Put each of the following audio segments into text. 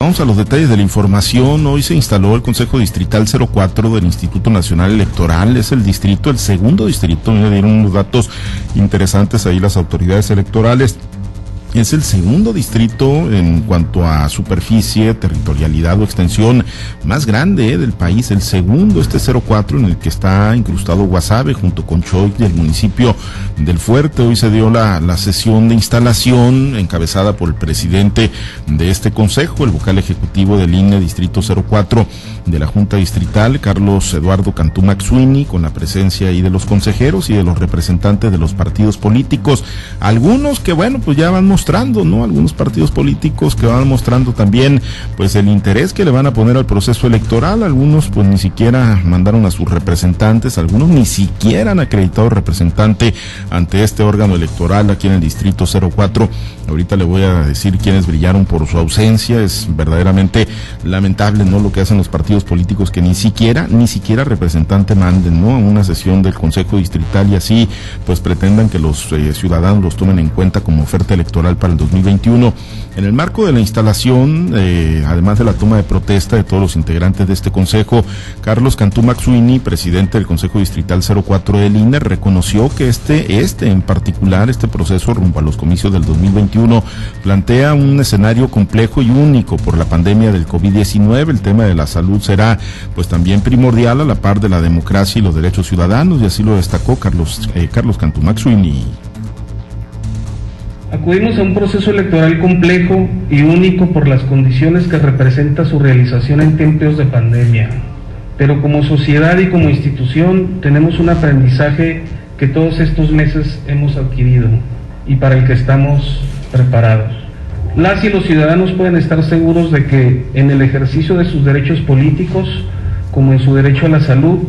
Vamos a los detalles de la información. Hoy se instaló el Consejo Distrital 04 del Instituto Nacional Electoral. Es el distrito, el segundo distrito. Me dieron unos datos interesantes ahí las autoridades electorales. Es el segundo distrito en cuanto a superficie, territorialidad o extensión más grande eh, del país. El segundo, este 04, en el que está incrustado Guasave junto con Choy del municipio del Fuerte. Hoy se dio la, la sesión de instalación encabezada por el presidente de este consejo, el vocal ejecutivo del INE Distrito 04 de la Junta Distrital, Carlos Eduardo Cantú Maxuini, con la presencia ahí de los consejeros y de los representantes de los partidos políticos. Algunos que, bueno, pues ya van mostrando, ¿no? Algunos partidos políticos que van mostrando también, pues el interés que le van a poner al proceso electoral. Algunos, pues ni siquiera mandaron a sus representantes, algunos ni siquiera han acreditado representante ante este órgano electoral aquí en el Distrito 04. Ahorita le voy a decir quiénes brillaron por su ausencia. Es verdaderamente lamentable, ¿no? Lo que hacen los partidos políticos que ni siquiera, ni siquiera representante manden, ¿no? A una sesión del Consejo Distrital y así, pues pretendan que los eh, ciudadanos los tomen en cuenta como oferta electoral para el 2021. En el marco de la instalación, eh, además de la toma de protesta de todos los integrantes de este Consejo, Carlos Cantú Maxuini, presidente del Consejo Distrital 04 del INE, reconoció que este, este en particular, este proceso rumbo a los comicios del 2021, plantea un escenario complejo y único por la pandemia del COVID-19. El tema de la salud será pues también primordial a la par de la democracia y los derechos ciudadanos, y así lo destacó Carlos, eh, Carlos Cantú Maxuini. Acudimos a un proceso electoral complejo y único por las condiciones que representa su realización en tiempos de pandemia. Pero como sociedad y como institución tenemos un aprendizaje que todos estos meses hemos adquirido y para el que estamos preparados. Las y los ciudadanos pueden estar seguros de que en el ejercicio de sus derechos políticos, como en su derecho a la salud,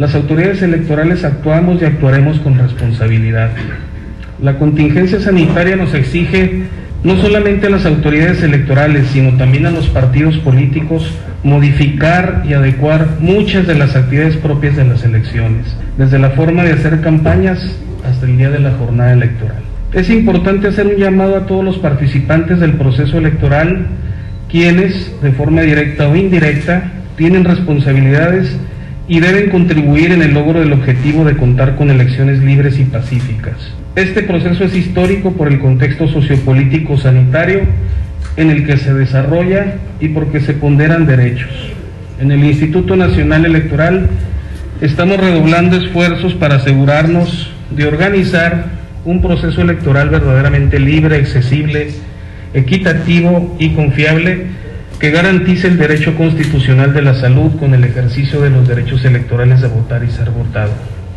las autoridades electorales actuamos y actuaremos con responsabilidad. La contingencia sanitaria nos exige no solamente a las autoridades electorales, sino también a los partidos políticos modificar y adecuar muchas de las actividades propias de las elecciones, desde la forma de hacer campañas hasta el día de la jornada electoral. Es importante hacer un llamado a todos los participantes del proceso electoral, quienes, de forma directa o indirecta, tienen responsabilidades y deben contribuir en el logro del objetivo de contar con elecciones libres y pacíficas. Este proceso es histórico por el contexto sociopolítico sanitario en el que se desarrolla y porque se ponderan derechos. En el Instituto Nacional Electoral estamos redoblando esfuerzos para asegurarnos de organizar un proceso electoral verdaderamente libre, accesible, equitativo y confiable que garantice el derecho constitucional de la salud con el ejercicio de los derechos electorales de votar y ser votado.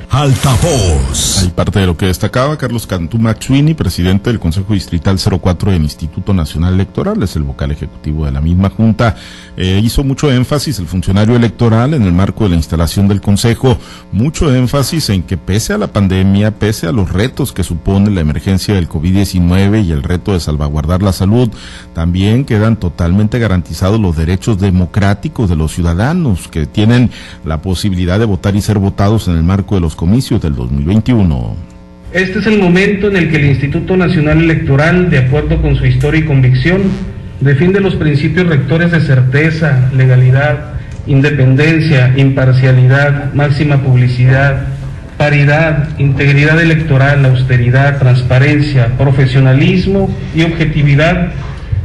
Altavoz. Hay parte de lo que destacaba Carlos Cantú Maxuini, presidente del Consejo Distrital 04 del Instituto Nacional Electoral, es el vocal ejecutivo de la misma Junta. Eh, hizo mucho énfasis el funcionario electoral en el marco de la instalación del Consejo, mucho énfasis en que pese a la pandemia, pese a los retos que supone la emergencia del COVID-19 y el reto de salvaguardar la salud, también quedan totalmente garantizados los derechos democráticos de los ciudadanos que tienen la posibilidad de votar y ser votados en el marco de los comicios del 2021. Este es el momento en el que el Instituto Nacional Electoral, de acuerdo con su historia y convicción, defiende los principios rectores de certeza, legalidad, independencia, imparcialidad, máxima publicidad, paridad, integridad electoral, austeridad, transparencia, profesionalismo y objetividad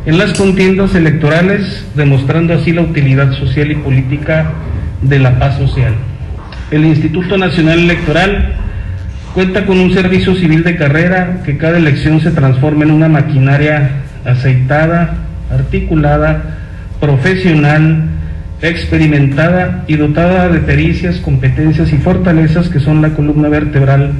en las contiendas electorales, demostrando así la utilidad social y política de la paz social. El Instituto Nacional Electoral cuenta con un servicio civil de carrera que cada elección se transforma en una maquinaria aceitada, articulada, profesional, experimentada y dotada de pericias, competencias y fortalezas que son la columna vertebral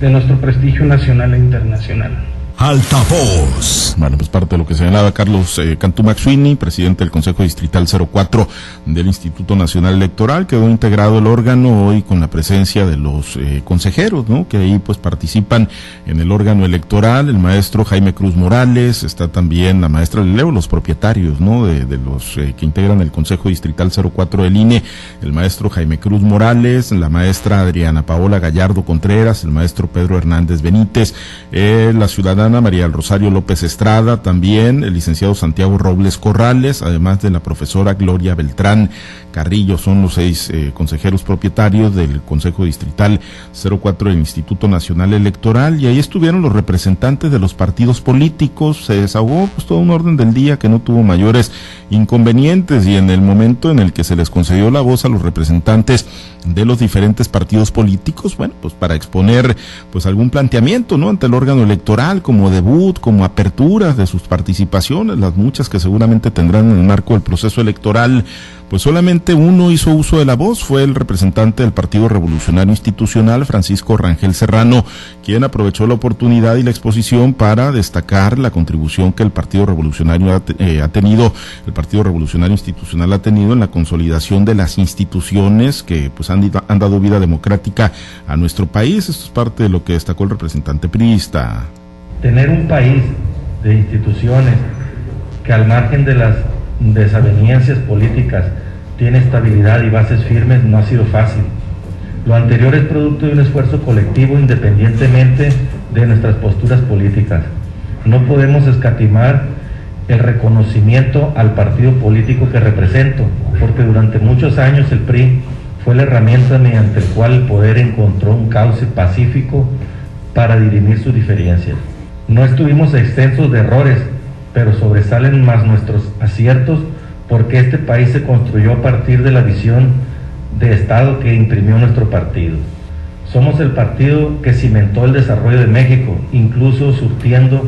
de nuestro prestigio nacional e internacional. Altavoz. Bueno, pues parte de lo que señalaba Carlos eh, Cantú Maxuini, presidente del Consejo Distrital 04 del Instituto Nacional Electoral, quedó integrado el órgano hoy con la presencia de los eh, consejeros, ¿no? Que ahí pues participan en el órgano electoral, el maestro Jaime Cruz Morales, está también la maestra Leo, los propietarios, ¿no? De, los eh, que integran el Consejo Distrital 04 del INE, el maestro Jaime Cruz Morales, la maestra Adriana Paola Gallardo Contreras, el maestro Pedro Hernández Benítez, la ciudadana Ciudadana María Rosario López Estrada, también el licenciado Santiago Robles Corrales, además de la profesora Gloria Beltrán Carrillo, son los seis eh, consejeros propietarios del Consejo Distrital 04 del Instituto Nacional Electoral y ahí estuvieron los representantes de los partidos políticos, se desahogó pues todo un orden del día que no tuvo mayores inconvenientes y en el momento en el que se les concedió la voz a los representantes de los diferentes partidos políticos, bueno, pues para exponer pues algún planteamiento, ¿no? ante el órgano electoral, como debut, como apertura de sus participaciones, las muchas que seguramente tendrán en el marco del proceso electoral, pues solamente uno hizo uso de la voz, fue el representante del Partido Revolucionario Institucional, Francisco Rangel Serrano, quien aprovechó la oportunidad y la exposición para destacar la contribución que el Partido Revolucionario ha, eh, tenido, el Partido Revolucionario Institucional ha tenido en la consolidación de las instituciones que pues han, han dado vida democrática a nuestro país. Esto es parte de lo que destacó el representante priista. Tener un país de instituciones que al margen de las desavenencias políticas tiene estabilidad y bases firmes no ha sido fácil. Lo anterior es producto de un esfuerzo colectivo independientemente de nuestras posturas políticas. No podemos escatimar el reconocimiento al partido político que represento, porque durante muchos años el PRI fue la herramienta mediante el cual el poder encontró un cauce pacífico para dirimir sus diferencias. No estuvimos extensos de errores, pero sobresalen más nuestros aciertos porque este país se construyó a partir de la visión de Estado que imprimió nuestro partido. Somos el partido que cimentó el desarrollo de México, incluso surtiendo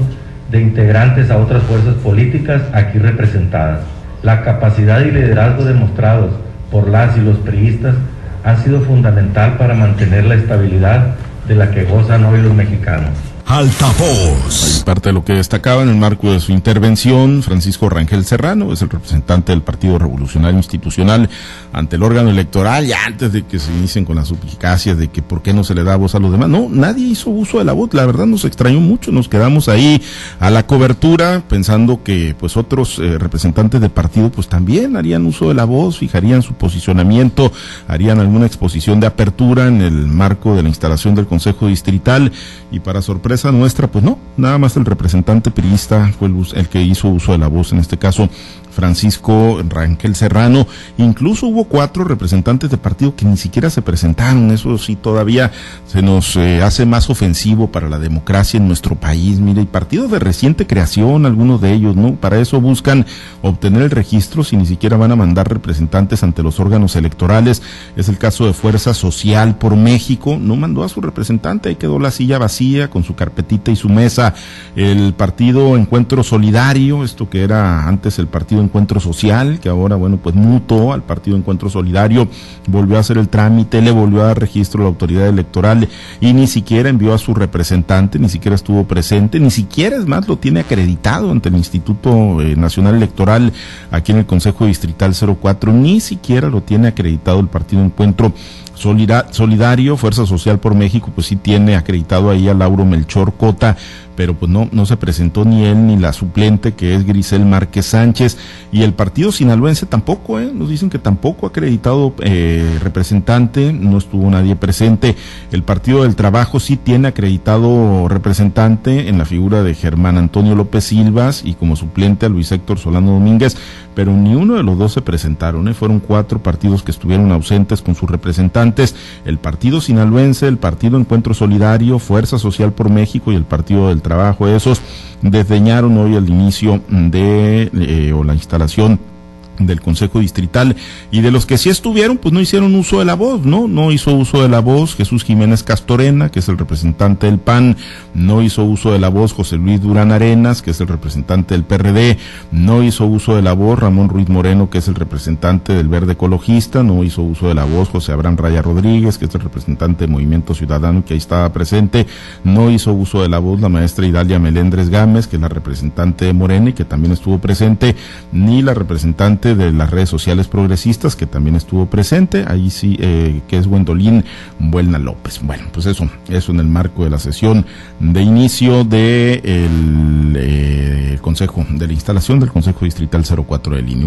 de integrantes a otras fuerzas políticas aquí representadas. La capacidad y liderazgo demostrados por las y los priistas han sido fundamental para mantener la estabilidad de la que gozan hoy los mexicanos. Altavoz. Parte de lo que destacaba en el marco de su intervención, Francisco Rangel Serrano, es el representante del Partido Revolucionario Institucional ante el órgano electoral, ya antes de que se inicien con las suplicacias de que por qué no se le da voz a los demás. No, nadie hizo uso de la voz, la verdad nos extrañó mucho, nos quedamos ahí a la cobertura pensando que pues otros eh, representantes del partido pues también harían uso de la voz, fijarían su posicionamiento, harían alguna exposición de apertura en el marco de la instalación del Consejo Distrital y para sorpresa nuestra, pues no, nada más el representante periodista fue el, el, que hizo uso de la voz, en este caso Francisco Ranquel Serrano. Incluso hubo cuatro representantes de partido que ni siquiera se presentaron. Eso sí todavía se nos eh, hace más ofensivo para la democracia en nuestro país. Mire, y partidos de reciente creación, algunos de ellos, ¿no? Para eso buscan obtener el registro si ni siquiera van a mandar representantes ante los órganos electorales. Es el caso de Fuerza Social por México. No mandó a su representante, ahí quedó la silla vacía con su carpetita y su mesa. El partido Encuentro Solidario, esto que era antes el partido Encuentro Social, que ahora, bueno, pues mutó al Partido Encuentro Solidario, volvió a hacer el trámite, le volvió a dar registro a la autoridad electoral y ni siquiera envió a su representante, ni siquiera estuvo presente, ni siquiera, es más, lo tiene acreditado ante el Instituto eh, Nacional Electoral aquí en el Consejo Distrital 04, ni siquiera lo tiene acreditado el Partido Encuentro Solidario, Fuerza Social por México, pues sí tiene acreditado ahí a Lauro Melchor Cota, pero pues no, no se presentó ni él ni la suplente que es Grisel Márquez Sánchez y el partido sinaloense tampoco, ¿eh? nos dicen que tampoco ha acreditado eh, representante, no estuvo nadie presente. El Partido del Trabajo sí tiene acreditado representante en la figura de Germán Antonio López Silvas y como suplente a Luis Héctor Solano Domínguez, pero ni uno de los dos se presentaron, ¿eh? fueron cuatro partidos que estuvieron ausentes con sus representantes, el Partido Sinaloense, el Partido Encuentro Solidario, Fuerza Social por México y el Partido del trabajo. Esos desdeñaron hoy el inicio de eh, o la instalación del Consejo Distrital. Y de los que sí estuvieron, pues no hicieron uso de la voz, ¿no? No hizo uso de la voz Jesús Jiménez Castorena, que es el representante del PAN, no hizo uso de la voz José Luis Durán Arenas, que es el representante del PRD, no hizo uso de la voz Ramón Ruiz Moreno, que es el representante del Verde Ecologista, no hizo uso de la voz José Abraham Raya Rodríguez, que es el representante del Movimiento Ciudadano, que ahí estaba presente, no hizo uso de la voz la maestra Idalia Melendres Gámez, que es la representante de Morena y que también estuvo presente, ni la representante de las redes sociales progresistas que también estuvo presente, ahí sí, eh, que es Gwendolyn Buelna López. Bueno, pues eso, eso en el marco de la sesión de inicio de el, eh, Consejo, de la instalación del Consejo Distrital 04 de Línea.